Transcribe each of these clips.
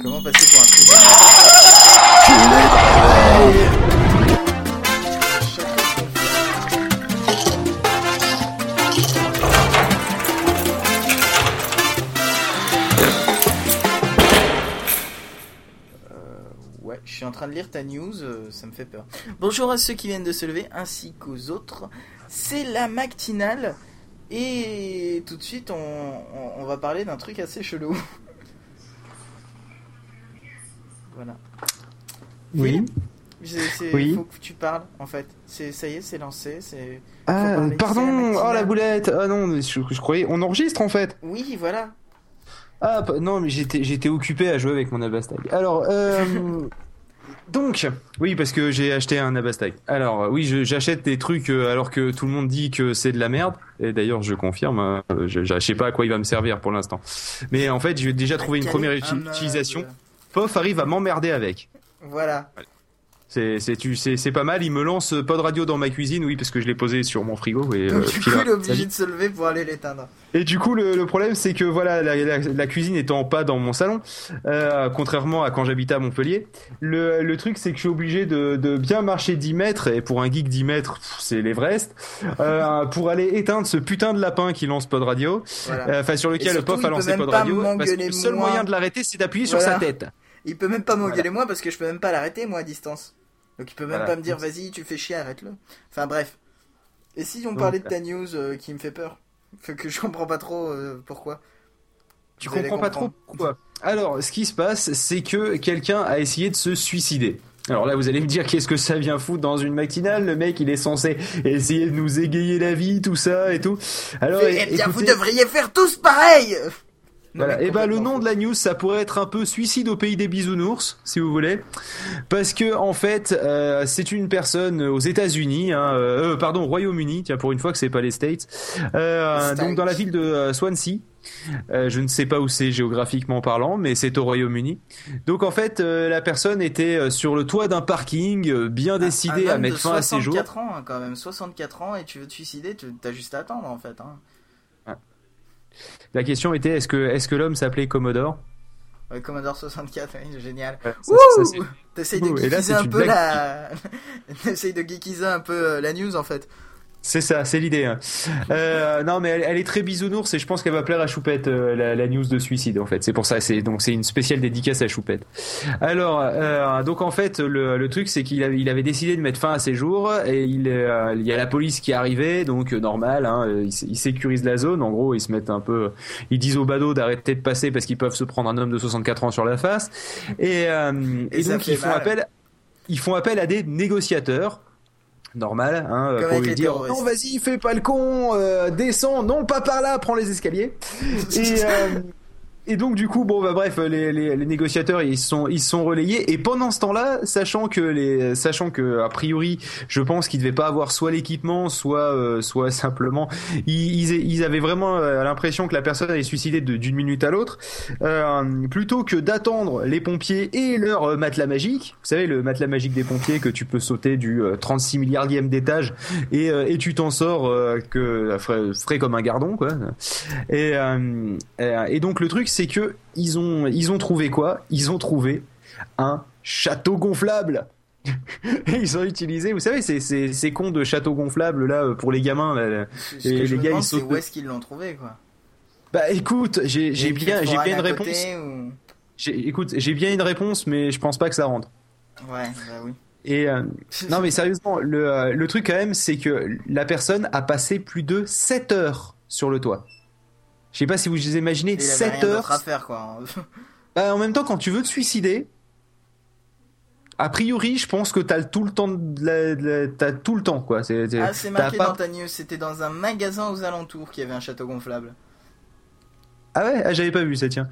Comment passer pour un truc Ouais, je suis en train de lire ta news, euh, ça me fait peur. Bonjour à ceux qui viennent de se lever ainsi qu'aux autres. C'est la matinale et tout de suite on, on- on va parler d'un truc assez chelou. voilà. Oui. Oui. faut que tu parles en fait. C'est ça y est, c'est lancé. C'est. Ah, pardon. la. Oh la boulette. Ah non, mais je, je croyais. On enregistre en fait. Oui, voilà. Ah non, mais j'étais j'étais occupé à jouer avec mon Abastag. Alors, euh, donc, oui, parce que j'ai acheté un Abastag. Alors, oui, j'achète des trucs euh, alors que tout le monde dit que c'est de la merde. Et d'ailleurs, je confirme. euh, je, je sais pas à quoi il va me servir pour l'instant. Mais en fait, j'ai déjà trouvé une première meuble utilisation. Pof arrive à m'emmerder avec. Voilà. C'est tu- c'est c'est pas mal. Il me lance pas de radio dans ma cuisine, oui, parce que je l'ai posé sur mon frigo. Et, Donc euh, du coup, il est obligé de se lever pour aller l'éteindre. Et du coup, le, le problème, c'est que voilà, la, la- la cuisine étant pas dans mon salon, euh, contrairement à quand j'habitais à Montpellier, le, le truc, c'est que je suis obligé de, de bien marcher 10 mètres, et pour un geek 10 mètres, c'est l'Everest, euh, pour aller éteindre ce putain de lapin qui lance pas de radio, Voilà. enfin sur lequel le pof a lancé pas de radio, parce que m'engueuler le seul moyen de l'arrêter, c'est d'appuyer sur sa tête. Il peut même pas m'engueuler Voilà. moi parce que je peux même pas l'arrêter moi à distance. Donc il peut même Voilà. pas me dire vas-y tu fais chier arrête-le. Enfin bref. Et si on Donc, parlait de ta news euh, qui me fait peur Fait que je comprends pas trop euh, pourquoi? Tu Vous comprends pas trop pourquoi. Alors, ce qui se passe, c'est que quelqu'un a essayé de se suicider. Alors là, vous allez me dire qu'est-ce que ça vient foutre dans une matinale? Le mec, il est censé essayer de nous égayer la vie, tout ça et tout. Alors, Eh bien vous devriez faire tous pareil voilà. mais Et ben le nom de la news, ça pourrait être un peu suicide au pays des bisounours, si vous voulez, parce que en fait, euh, c'est une personne aux États-Unis, hein, euh, euh, pardon, au Royaume-Uni, tiens pour une fois que c'est pas les States, euh, donc dans la ville de Swansea. Je ne sais pas où c'est géographiquement parlant, mais c'est au Royaume-Uni. Donc en fait, la personne était sur le toit d'un parking, bien décidée Un à mettre fin à ses jours. 64 ans hein, quand même, 64 ans et tu veux te suicider, tu as juste à attendre en fait. Hein. La question était est-ce que est-ce que l'homme s'appelait Commodore? Ouais, Commodore 64, oui, génial. De geekiser un peu la... T'essayes de geekiser un peu euh, la news en fait. C'est ça, c'est l'idée. hein. Euh, non, mais elle, elle est très bisounours et je pense qu'elle va plaire à Choupette euh, la, la news de suicide en fait. C'est pour ça, c'est donc c'est une spéciale dédicace à Choupette. Alors, euh, donc en fait, le, le truc c'est qu'il avait, il avait décidé de mettre fin à ses jours et il, il y a la police qui est arrivée, donc normal, hein, ils, ils sécurisent la zone. En gros, ils se mettent un peu, ils disent aux badauds d'arrêter de passer parce qu'ils peuvent se prendre un homme de 64 ans sur la face. Et, Et donc ils font mal. appel, ils font appel à des négociateurs. Normal, hein, Comme pour lui dire terroristes. non vas-y fais pas le con, euh, descends, non pas par là, prends les escaliers. Et, euh, et donc du coup bon bah bref les, les, négociateurs ils sont ils sont relayés. Et pendant ce temps-là sachant que les sachant que a priori je pense qu'ils devaient pas avoir soit l'équipement soit euh, soit simplement ils, ils, avaient vraiment euh, l'impression que la personne allait suicider de- d'une minute à l'autre. Euh, plutôt que d'attendre les pompiers et leur matelas magique vous savez le matelas magique des pompiers que tu peux sauter du euh, 36 milliardième d'étage et, et tu t'en sors que frais, frais comme un gardon quoi. Et, et donc le truc c'est que ils ont ils ont trouvé quoi? Ils ont trouvé un château gonflable. Et ils ont utilisé, vous savez, ces, ces, ces cons de château gonflable là pour les gamins. Là, Et je les gars, demande, ils c'est sautent où est-ce qu'ils l'ont trouvé quoi? Bah écoute, j'ai bien une j'ai bien une réponse. ou- Écoute, j'ai bien une réponse, mais je pense pas que ça rentre. Ouais, bah oui. Et euh, non mais sérieusement, le, euh, le truc quand même, c'est que la personne a passé plus de 7 heures sur le toit. Je sais pas si vous imaginez, Il avait 7 rien d'autre heures à faire quoi. Bah, en même temps, quand tu veux te suicider, a priori, je pense que t'as tout le temps, de la- de la- t'as tout le temps, quoi. C'est, Ah, c'est marqué pas- dans ta news, c'était dans un magasin aux alentours qui avait un château gonflable. Ah ouais, ah, j'avais pas vu ça, tiens.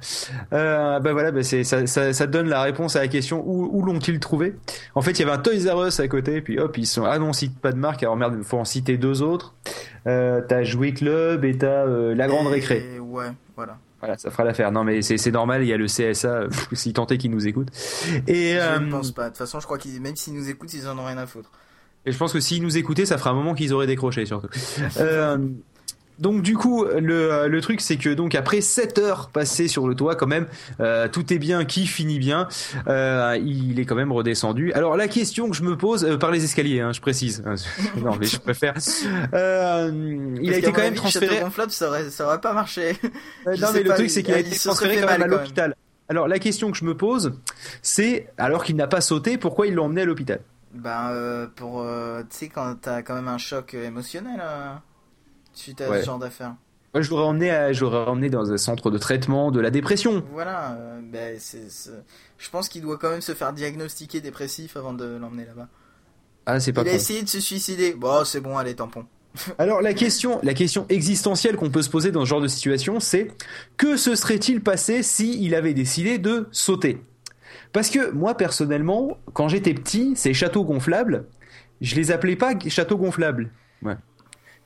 Euh, bah voilà, bah c'est, ça, ça, ça te donne la réponse à la question où, où l'ont-ils trouvé En fait, il y avait un Toys R Us à côté, puis hop, ils sont. Ah non, on cite pas de marque, alors merde, il faut en citer deux autres. Euh, t'as Jouet Club et t'as euh, La Grande Et- Récré. Ouais, voilà. Voilà, ça fera l'affaire. Non, mais c'est, c'est normal, il y a le CSA, pff, si tant est qu'ils nous écoutent. Et, Je euh, ne pense pas. De toute façon, je crois qu'ils, même s'ils nous écoutent, ils en ont rien à foutre. Et je pense que s'ils nous écoutaient, ça fera un moment qu'ils auraient décroché surtout. Euh, donc du coup, le, le truc c'est que donc après 7 heures passées sur le toit quand même, euh, tout est bien qui finit bien, euh, il est quand même redescendu. Alors la question que je me pose, euh, par les escaliers, hein, je précise, non mais je préfère, euh, il a été quand même transféré... gonflable, ça aurait, ça aurait pas marché. non mais le truc c'est qu'il a été transféré quand même à l'hôpital. Alors la question que je me pose, c'est alors qu'il n'a pas sauté, pourquoi ils l'ont emmené à l'hôpital? Ben euh, pour, euh, tu sais quand t'as quand même un choc émotionnel suite à ce genre d'affaires. Moi, je l'aurais emmené, emmené dans un centre de traitement de la dépression. Voilà, euh, ben, je pense qu'il doit quand même se faire diagnostiquer dépressif avant de l'emmener là-bas. Ah, c'est pas Il a essayé de se suicider. Bon, c'est bon, allez, tampon. Alors la question, la question existentielle qu'on peut se poser dans ce genre de situation, c'est que se serait-il passé si il avait décidé de sauter? Parce que moi personnellement, quand j'étais petit, ces châteaux gonflables, je les appelais pas châteaux gonflables. Ouais.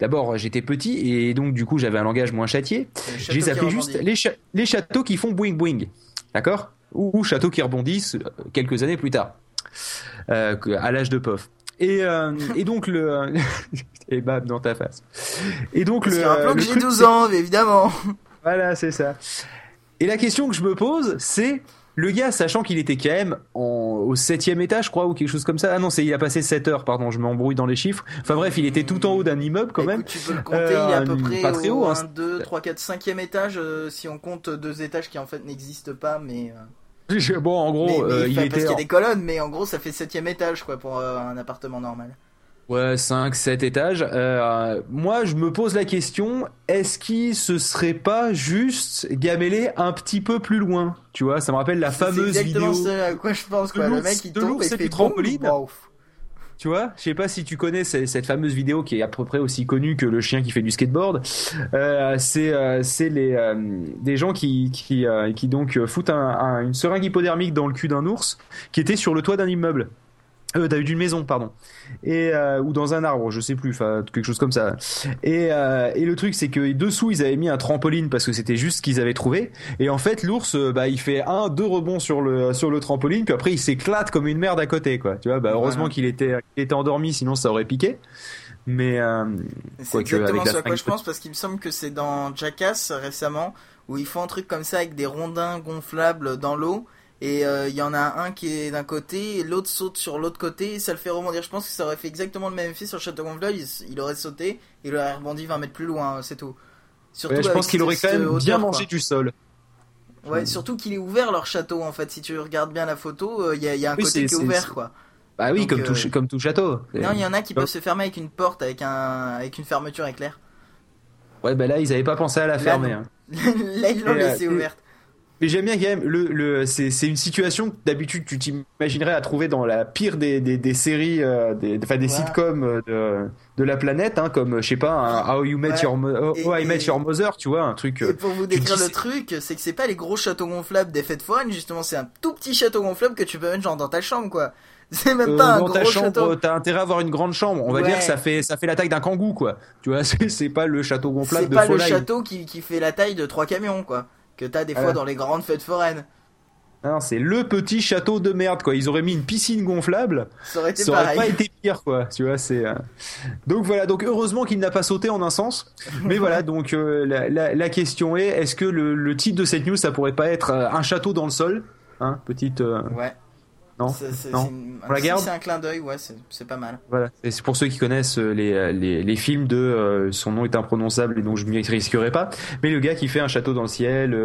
D'abord, j'étais petit et donc du coup j'avais un langage moins châtié. Je les appelais juste les, châteaux qui font boing boing, d'accord? Ou, châteaux qui rebondissent euh, quelques années plus tard, euh, à l'âge de POF. Et, euh, et donc le et bam dans ta face. Et donc Parce le. que j'ai 12 ans, évidemment. Voilà, c'est ça. Et la question que je me pose, c'est le gars, sachant qu'il était quand même au septième étage, je crois, ou quelque chose comme ça. Ah non, c'est il a passé 7 heures, pardon, je m'embrouille dans les chiffres. Enfin bref, il était tout en haut d'un immeuble quand même. tu peux le compter, il est à peu euh, près pas très haut, 1, 2, 3, 4, 5e étage, euh, si on compte deux étages qui en fait n'existent pas, mais... Euh, bon, en gros, il était... Parce qu'il y a des colonnes, mais en gros, ça fait septième étage, quoi, pour un appartement normal. Ouais, 5, 7 étages. Euh, moi, je me pose la question, est-ce qu'il se serait pas juste gamellé un petit peu plus loin? Tu vois, ça me rappelle la fameuse vidéo. C'est à quoi je pense, quoi. Le mec, il tombe et fait trampoline. Tu vois, je sais pas si tu connais cette, fameuse vidéo qui est à peu près aussi connue que le chien qui fait du skateboard. Euh, c'est euh, les euh, des gens qui qui qui donc foutent un, une seringue hypodermique dans le cul d'un ours qui était sur le toit d'un immeuble. Euh, d'une maison, pardon, et euh, ou dans un arbre, je sais plus, enfin quelque chose comme ça. Et, euh, et le truc, c'est que dessous ils avaient mis un trampoline parce que c'était juste ce qu'ils avaient trouvé. Et en fait, l'ours, euh, bah il fait un, deux rebonds sur le sur le trampoline, puis après il s'éclate comme une merde à côté, quoi. Tu vois, bah heureusement qu'il était était endormi, sinon ça aurait piqué. Mais euh, c'est exactement ce à quoi je pense parce qu'il me semble que c'est dans Jackass récemment où ils font un truc comme ça avec des rondins gonflables dans l'eau et euh, il y en a un qui est d'un côté l'autre saute sur l'autre côté et ça le fait rebondir. Je pense que ça aurait fait exactement le même effet sur château gonflable, il, aurait sauté il aurait rebondi 20 mètres plus loin, c'est tout. Surtout je pense qu'il aurait quand même bien mangé du sol. Ouais, surtout qu'il est ouvert leur château en fait. Si tu regardes bien la photo, euh, il y, a, un côté qui est, ouvert quoi. Bah oui, comme, tout, euh, comme tout château. Non, il y en a qui peuvent se fermer avec une porte, avec, un, avec une fermeture éclair. Ouais, bah là, ils avaient pas pensé à la fermer. Hein. là, ils l'ont laissé ouverte. Mais j'aime bien quand même le, le c'est une situation que d'habitude tu t'imaginerais à trouver dans la pire des, des, des séries, euh, des, enfin des sitcoms euh, de, de la planète, hein, comme je sais pas, un How You Met Your oh, I Met Your Mother, tu vois, un truc. Et pour vous décrire le truc, c'est que c'est pas les gros châteaux gonflables des fêtes foraines, justement, c'est un tout petit château gonflable que tu peux mettre genre dans ta chambre, quoi. C'est même pas euh, un dans gros ta chambre, T'as intérêt à avoir une grande chambre. On va dire que ça fait ça fait la taille d'un kangou, quoi. Tu vois, c'est pas le château gonflable de C'est pas le château qui, qui fait la taille de trois camions, quoi que t'as des fois dans les grandes fêtes foraines. Non, c'est le petit château de merde quoi. Ils auraient mis une piscine gonflable. Ça aurait, été ça aurait pas été pire quoi. Tu vois, c'est. Euh. Donc voilà. Donc heureusement qu'il n'a pas sauté en un sens. Mais voilà. Donc euh, la, question est, est-ce que le, titre de cette news ça pourrait pas être euh, un château dans le sol, hein, petite. Ouais. Non, C'est un clin d'œil, ouais, c'est pas mal. Voilà. Et c'est pour ceux qui connaissent euh, les, euh, les, les films de euh, son nom est imprononçable et donc je m'y risquerai pas. Mais le gars qui fait un château dans le ciel,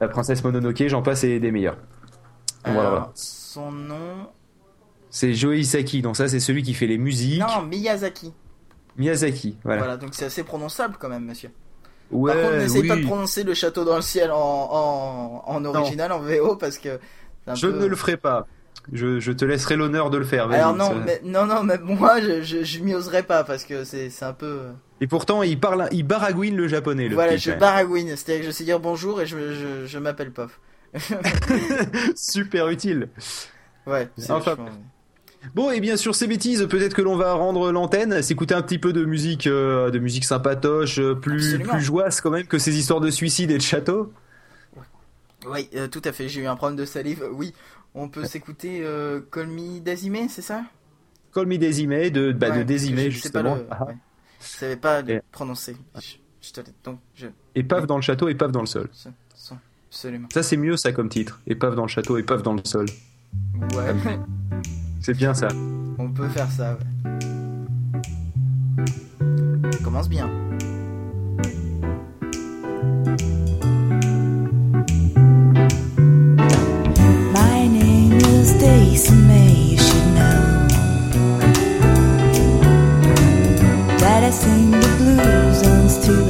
la princesse Mononoke, j'en passe et des meilleurs. voilà, Son nom. C'est Joe Isaki, donc ça c'est celui qui fait les musiques. Non, Miyazaki. Miyazaki, voilà. Voilà, donc c'est assez prononçable quand même, monsieur. Ouais, Par contre, n'essaye pas de prononcer le château dans le ciel en, en, en original, en VO, parce que. Je ne le ferai pas. Je, je te laisserai l'honneur de le faire. Alors non, mais, non, non, mais moi, je, je, je m'y oserais pas parce que c'est, un peu. Euh, et pourtant, il parle, il baragouine le japonais. Le voilà, je baragouine, c'est-à-dire que je sais dire bonjour et je, m'appelle Pof. Super utile. Ouais. Enfin. Bon, et bien sur ces bêtises, peut-être que l'on va rendre l'antenne, s'écouter un petit peu de musique, euh, de musique sympatoche, euh, plus, plus joyeuse quand même que ces histoires de suicide et de château. Oui, tout à fait. J'ai eu un problème de salive. Oui, on peut s'écouter euh, Call Me Désimé, c'est ça? Call Me Désimé, de, bah, de Désimé, justement. Je savais pas le prononcer. Je te l'ai donc je Épave dans le château, épave dans le sol. absolument. Ça, c'est mieux, ça, comme titre. Épave dans le château, épave dans le sol. Ouais, C'est bien ça. on peut faire ça. Ouais. Ça commence bien. passing the blues on through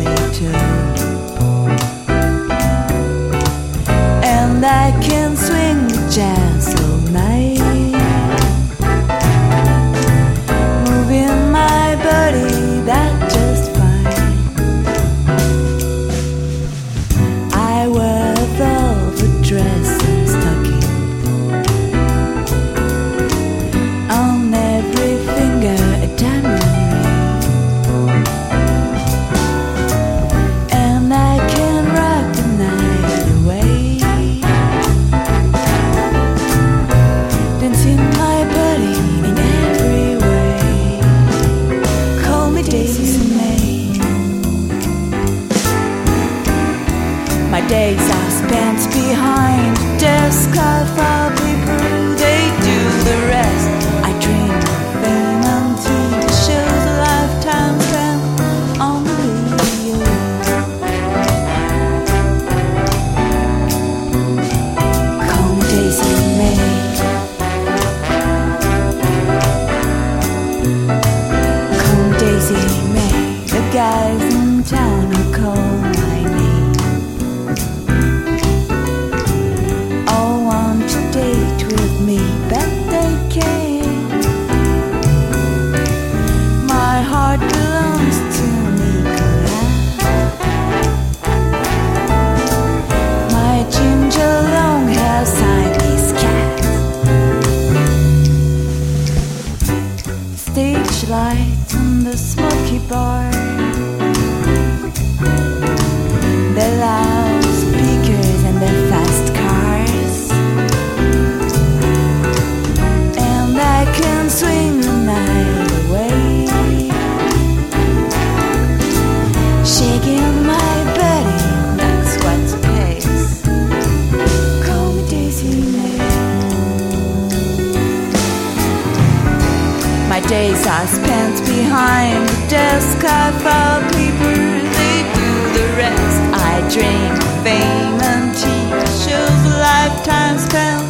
days I spent behind the desk, I filed papers, they do the rest. I dreamed fame and tea shows a lifetime spent.